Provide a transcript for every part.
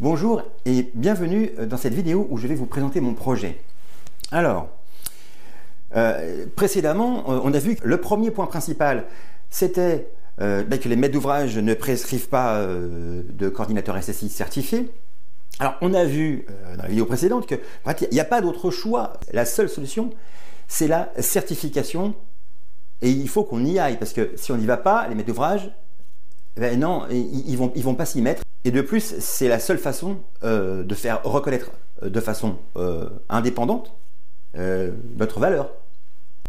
Bonjour et bienvenue dans cette vidéo où je vais vous présenter mon projet. Alors, euh, précédemment, euh, on a vu que le premier point principal, c'était euh, ben, que les maîtres d'ouvrage ne prescrivent pas de coordinateur SSI certifié. Alors, on a vu dans la vidéo précédente qu'il n'y a pas d'autre choix. La seule solution, c'est la certification. Et il faut qu'on y aille, parce que si on n'y va pas, les maîtres d'ouvrage, ben non, ils, vont, ils vont pas s'y mettre. Et de plus, c'est la seule façon euh, de faire reconnaître euh, de façon euh, indépendante notre valeur.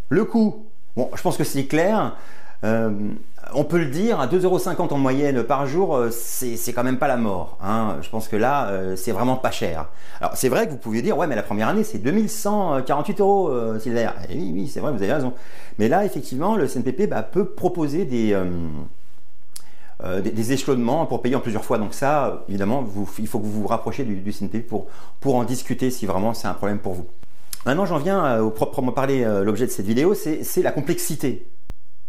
Le coût, bon, je pense que c'est clair. on peut le dire, à 2,50€ en moyenne par jour, c'est quand même pas la mort. Hein. Je pense que là, c'est vraiment pas cher. Alors c'est vrai que vous pouvez dire, ouais, mais la première année, c'est 2148 euros, Sylvain. Et oui, oui, c'est vrai, vous avez raison. Mais là, effectivement, le CNPP bah, peut proposer des euh, des, échelonnements pour payer en plusieurs fois. Donc ça, évidemment, il faut que vous vous rapprochiez du, du CNP pour, pour en discuter si vraiment c'est un problème pour vous. Maintenant, j'en viens euh, au proprement parler, euh, l'objet de cette vidéo, c'est la complexité.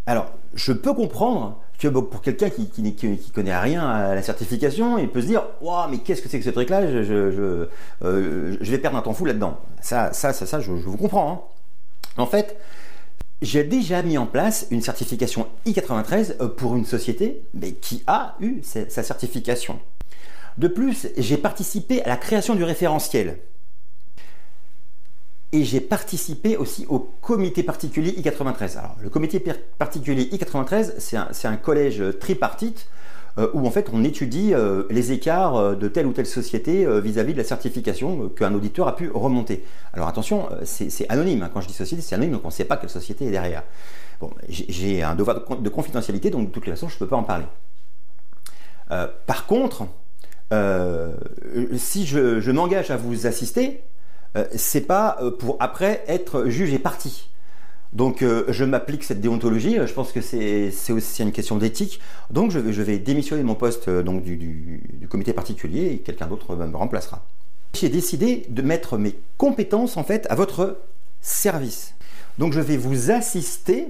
Alors, je peux comprendre que pour quelqu'un qui, qui, qui, connaît rien à la certification, il peut se dire Waouh, mais qu'est-ce que c'est que ce truc-là? Je, je, je, vais perdre un temps fou là-dedans. Ça, ça, ça, ça, je, vous comprends. Hein. En fait, j'ai déjà mis en place une certification I93 euh, pour une société mais qui a eu sa certification. De plus, j'ai participé à la création du référentiel. Et j'ai participé aussi au comité particulier I93. Alors, le comité particulier I93, c'est un, un, collège tripartite euh, où en fait on étudie euh, les écarts euh, de telle ou telle société vis-à-vis de la certification qu'un auditeur a pu remonter. Alors attention, c'est anonyme, hein. quand je dis société, c'est anonyme, donc on ne sait pas quelle société est derrière. Bon, j'ai un devoir de, confidentialité, donc de toutes les façons, je ne peux pas en parler. par contre, si je, m'engage à vous assister, c'est pas pour après être juge et parti. Donc euh, je m'applique cette déontologie, je pense que c'est aussi une question d'éthique. Donc je, vais démissionner mon poste euh, du, comité particulier et quelqu'un d'autre me remplacera. J'ai décidé de mettre mes compétences en fait à votre service. Donc je vais vous assister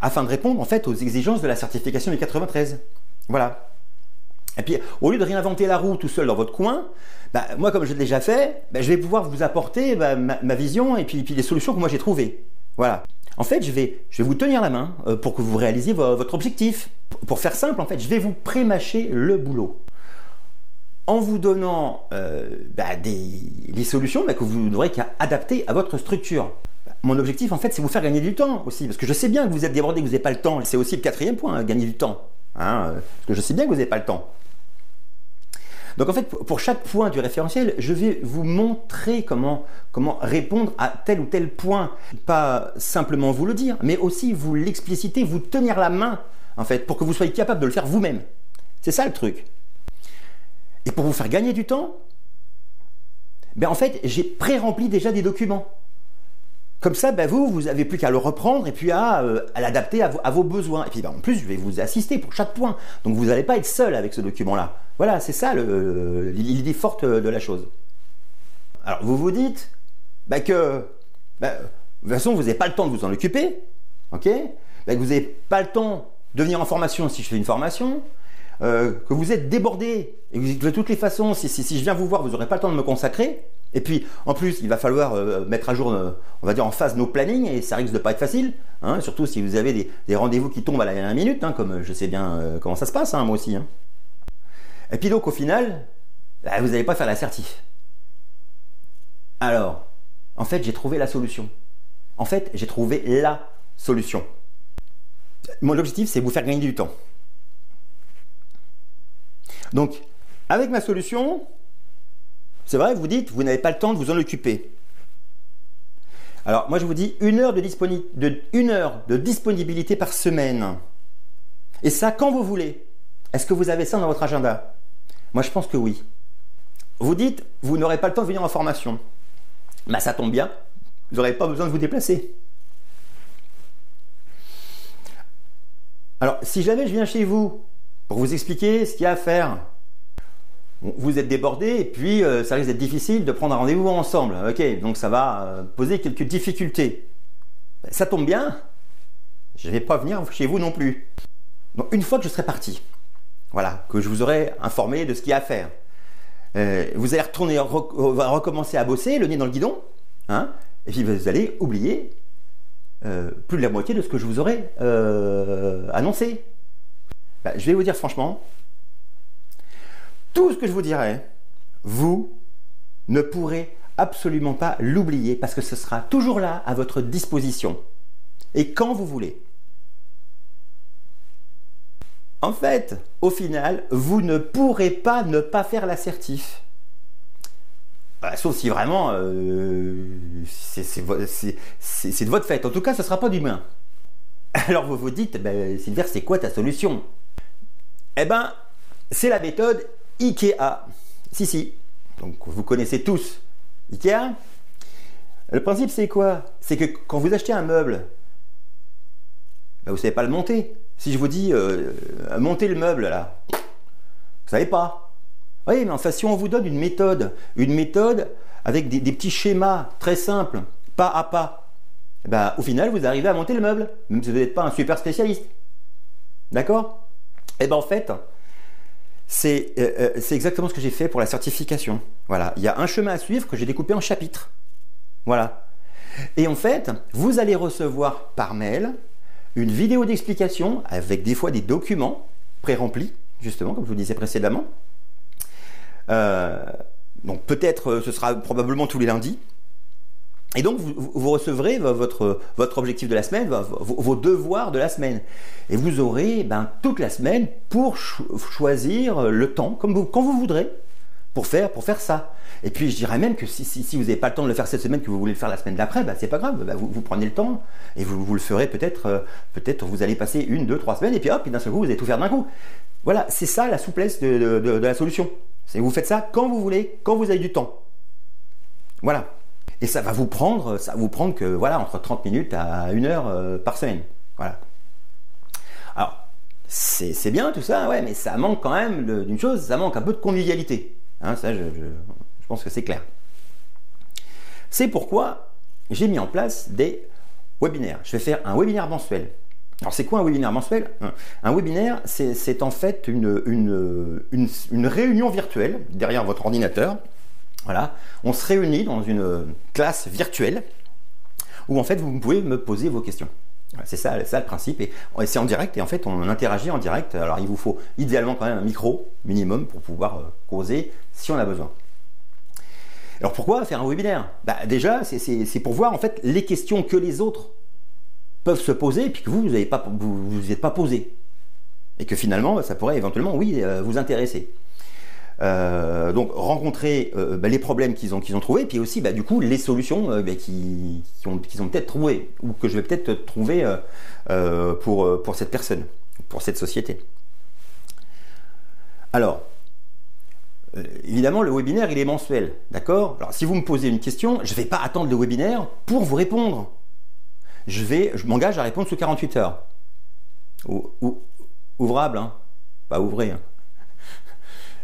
afin de répondre en fait aux exigences de la certification du 93. Voilà. Et puis, au lieu de réinventer la roue tout seul dans votre coin, bah, moi, comme je l'ai déjà fait, bah, je vais pouvoir vous apporter bah, ma, vision et puis, les solutions que moi j'ai trouvées. Voilà. En fait, je vais, vous tenir la main euh, pour que vous réalisiez votre objectif. Pour faire simple, en fait, je vais vous prémâcher le boulot en vous donnant euh, des, solutions que vous n'aurez qu'à adapter à votre structure. Mon objectif, en fait, c'est vous faire gagner du temps aussi, parce que je sais bien que vous êtes débordé, que vous n'avez pas le temps. C'est aussi le quatrième point, gagner du temps. Hein, euh, parce que je sais bien que vous n'avez pas le temps. Donc en fait, pour chaque point du référentiel, je vais vous montrer comment, répondre à tel ou tel point. Pas simplement vous le dire, mais aussi vous l'expliciter, vous tenir la main, en fait, pour que vous soyez capable de le faire vous-même. C'est ça le truc. Et pour vous faire gagner du temps, ben en fait, j'ai pré-rempli déjà des documents. Comme ça, ben vous, vous n'avez plus qu'à le reprendre et puis à, euh, l'adapter à, vos besoins. Et puis ben, en plus, je vais vous assister pour chaque point. Donc vous n'allez pas être seul avec ce document-là. Voilà, c'est ça l'idée forte de la chose. Alors vous vous dites ben, que de toute façon, vous n'avez pas le temps de vous en occuper. vous n'avez pas le temps de venir en formation si je fais une formation. Euh, que vous êtes débordé et que de toutes les façons, si je viens vous voir, vous n'aurez pas le temps de me consacrer. Et puis, en plus, il va falloir euh, mettre à jour, euh, on va dire, en phase nos plannings, et ça risque de pas être facile, hein, surtout si vous avez des, rendez-vous qui tombent à la dernière minute, hein, comme je sais bien euh, comment ça se passe, hein, moi aussi. Et puis donc, au final, bah, vous n'allez pas faire l'assertif. Alors, en fait, j'ai trouvé la solution. En fait, j'ai trouvé la solution. Mon objectif, c'est vous faire gagner du temps. Donc, avec ma solution, c'est vrai, vous dites, vous n'avez pas le temps de vous en occuper. Alors, moi, je vous dis une heure de, disponibilité par semaine. Et ça, quand vous voulez. Est-ce que vous avez ça dans votre agenda? Moi, je pense que oui. Vous dites, vous n'aurez pas le temps de venir en formation. Bah, ça tombe bien. Vous n'aurez pas besoin de vous déplacer. Alors, si jamais je viens chez vous pour vous expliquer ce qu'il y a à faire, vous êtes débordé et puis euh, ça risque d'être difficile de prendre un rendez-vous ensemble. Ok, donc ça va euh, poser quelques difficultés. Ça tombe bien, je ne vais pas venir chez vous non plus. Donc une fois que je serai parti, voilà, que je vous aurai informé de ce qu'il y a à faire, vous allez retourner, recommencer à bosser, le nez dans le guidon, hein, et puis vous allez oublier plus de la moitié de ce que je vous aurais annoncé. Bah, je vais vous dire franchement, tout ce que je vous dirai, vous ne pourrez absolument pas l'oublier parce que ce sera toujours là à votre disposition et quand vous voulez. En fait, au final, vous ne pourrez pas ne pas faire l'assertif. Bah, sauf si vraiment euh, c'est de votre fait. En tout cas, ce ne sera pas du mien. Alors vous vous dites, Sylvain, c'est quoi ta solution? Eh ben, c'est la méthode IKEA. Si, si. Donc vous connaissez tous IKEA. Le principe, c'est quoi? C'est que quand vous achetez un meuble, ben, vous ne savez pas le monter. Si je vous dis euh, euh, monter le meuble là, vous ne savez pas. Oui, mais enfin, si on vous donne une méthode, une méthode avec des, petits schémas très simples, pas à pas, ben, au final, vous arrivez à monter le meuble, même si vous n'êtes pas un super spécialiste. D'accord? Eh bien en fait, euh, c'est exactement ce que j'ai fait pour la certification. Voilà, il y a un chemin à suivre que j'ai découpé en chapitres. Voilà. Et en fait, vous allez recevoir par mail une vidéo d'explication avec des fois des documents pré-remplis, justement, comme je vous disais précédemment. Euh, donc peut-être euh, ce sera probablement tous les lundis. Et donc vous, recevrez votre, objectif de la semaine, vos, devoirs de la semaine. Et vous aurez ben, toute la semaine pour choisir le temps, quand vous voudrez, pour faire, pour faire ça. Et puis je dirais même que si, vous n'avez pas le temps de le faire cette semaine, que vous voulez le faire la semaine d'après, bah, c'est pas grave, bah, vous, prenez le temps et vous, le ferez peut-être, euh, peut-être vous allez passer une, deux, trois semaines et puis hop, d'un seul coup vous allez tout faire d'un coup. Voilà, c'est ça la souplesse de, la solution. Vous faites ça quand vous voulez, quand vous avez du temps. Voilà. Et ça va vous prendre, ça vous prendre que voilà entre 30 minutes à une heure euh, par semaine. Voilà. Alors c'est bien tout ça, ouais, mais ça manque quand même d'une chose, ça manque un peu de convivialité. Hein, ça, je, pense que c'est clair. C'est pourquoi j'ai mis en place des webinaires. Je vais faire un webinaire mensuel. Alors c'est quoi un webinaire mensuel? Un webinaire, c'est en fait une, réunion virtuelle derrière votre ordinateur. Voilà, on se réunit dans une classe virtuelle où en fait vous pouvez me poser vos questions. C'est ça, le principe. Et c'est en direct et en fait on interagit en direct. Alors il vous faut idéalement quand même un micro minimum pour pouvoir euh, causer si on a besoin. Alors pourquoi faire un webinaire? Bah, Déjà, c'est pour voir en fait les questions que les autres peuvent se poser et que vous, vous n'avez pas, vous, vous êtes pas posé. Et que finalement, ça pourrait éventuellement, oui, euh, vous intéresser. Euh, donc rencontrer euh, bah, les problèmes qu'ils ont, ont trouvés, puis aussi bah, du coup les solutions bah, qu'ils ont, peut-être trouvées, ou que je vais peut-être trouver pour, pour cette personne, pour cette société. Alors, euh, évidemment, le webinaire, il est mensuel. D'accord? Alors, si vous me posez une question, je ne vais pas attendre le webinaire pour vous répondre. Je, je m'engage à répondre sous 48 heures. ouvrable, hein pas ouvré. Hein.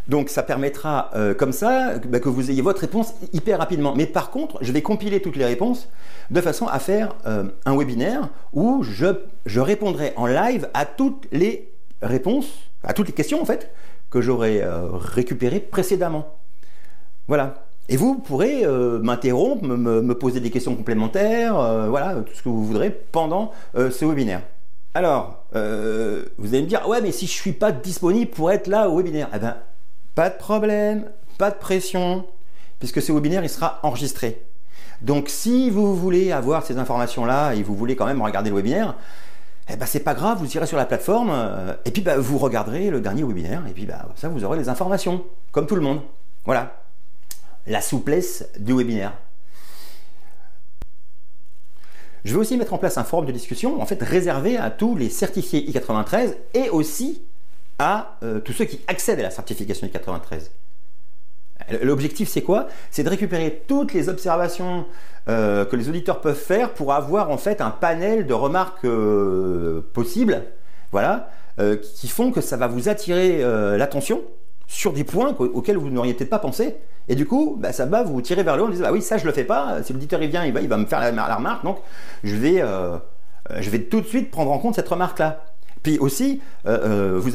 Donc ça permettra euh, comme ça bah, que vous ayez votre réponse hyper rapidement. Mais par contre, je vais compiler toutes les réponses de façon à faire euh, un webinaire où je, répondrai en live à toutes les réponses, à toutes les questions en fait, que j'aurais euh, récupéré précédemment. Vous Et vous pourrez m'interrompre, me, poser des questions complémentaires, voilà, tout ce que vous voudrez pendant ce webinaire. Alors, vous allez me dire, ouais, mais si je ne suis pas disponible pour être là au webinaire, eh ben, pas de problème, pas de pression, puisque ce webinaire, il sera enregistré. Donc, si vous voulez avoir ces informations-là et vous voulez quand même regarder le webinaire, eh ben c'est pas grave, vous irez sur la plateforme euh, et puis bah, vous regarderez le dernier webinaire et puis bah, ça vous aurez les informations, comme tout le monde. Voilà. La souplesse du webinaire. Je vais aussi mettre en place un forum de discussion, en fait réservé à tous les certifiés I93 et aussi à euh, tous ceux qui accèdent à la certification I93. L'objectif, c'est quoi? C'est de récupérer toutes les observations euh, que les auditeurs peuvent faire pour avoir en fait un panel de remarques euh, possibles, voilà, qui font que ça va vous attirer l'attention sur des points auxquels vous n'auriez peut-être pas pensé. Et du coup, bah, ça va vous tirer vers le haut en disant, ah oui, ça je le fais pas. Si l'auditeur il vient, il va, il va me faire la, remarque, donc je vais, je vais tout de suite prendre en compte cette remarque-là. Puis aussi, vous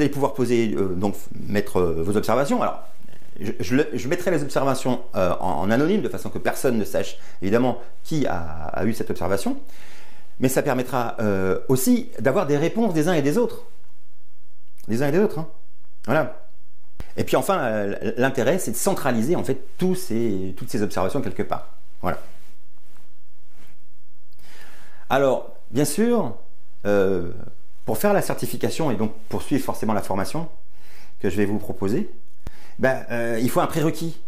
allez pouvoir poser, donc mettre vos observations. Alors, je, mettrai les observations en, anonyme de façon que personne ne sache évidemment qui a, eu cette observation. Mais ça permettra aussi d'avoir des réponses des uns et des autres. Des uns et des autres. Hein. Voilà. Et puis enfin, l'intérêt, c'est de centraliser en fait tous ces, toutes ces observations quelque part. Voilà. Alors, bien sûr, euh, pour faire la certification et donc poursuivre forcément la formation que je vais vous proposer, ben, euh, il faut un prérequis.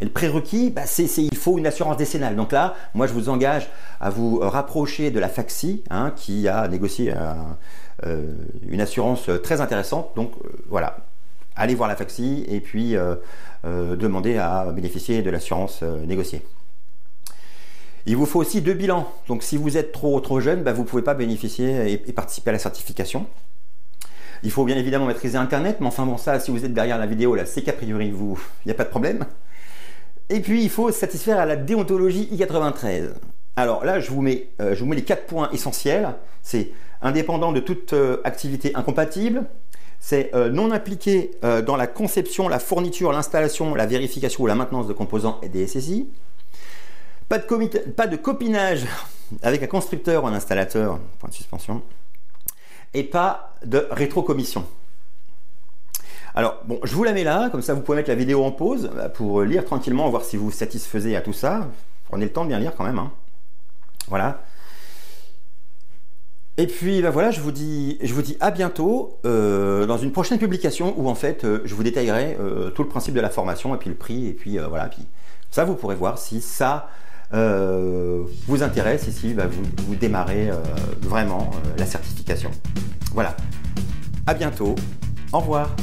Et le prérequis, ben, c'est, il faut une assurance décennale. Donc là, moi, je vous engage à vous rapprocher de la FAXI, hein, qui a négocié euh, une assurance très intéressante. Donc voilà, allez voir la FAXI et puis demandez à bénéficier de l'assurance négociée. Il vous faut aussi deux bilans. Donc si vous êtes trop trop jeune, bah, vous ne pouvez pas bénéficier et, participer à la certification. Il faut bien évidemment maîtriser Internet, mais enfin bon ça, si vous êtes derrière la vidéo, là, c'est qu'a priori, vous, il n'y a pas de problème. Et puis il faut satisfaire à la déontologie I93. Alors là, je vous mets, euh, je vous mets les quatre points essentiels. C'est indépendant de toute euh, activité incompatible. C'est euh, non impliqué dans la conception, la fourniture, l'installation, la vérification ou la maintenance de composants et des SSI. Pas de, copinage avec un constructeur ou un installateur, point de suspension. Et pas de rétrocommission. Alors, bon, je vous la mets là, comme ça vous pouvez mettre la vidéo en pause bah, pour lire tranquillement, voir si vous vous satisfaisez à tout ça. Prenez le temps de bien lire quand même. Hein. Voilà. Et puis bah, voilà, je vous dis, je vous dis à bientôt euh, dans une prochaine publication où en fait euh, je vous détaillerai euh, tout le principe de la formation et puis le prix et puis voilà, puis ça vous pourrez voir si ça euh, vous intéresse ici, bah, vous, démarrez euh, vraiment euh, la certification. Voilà. À bientôt. Au revoir.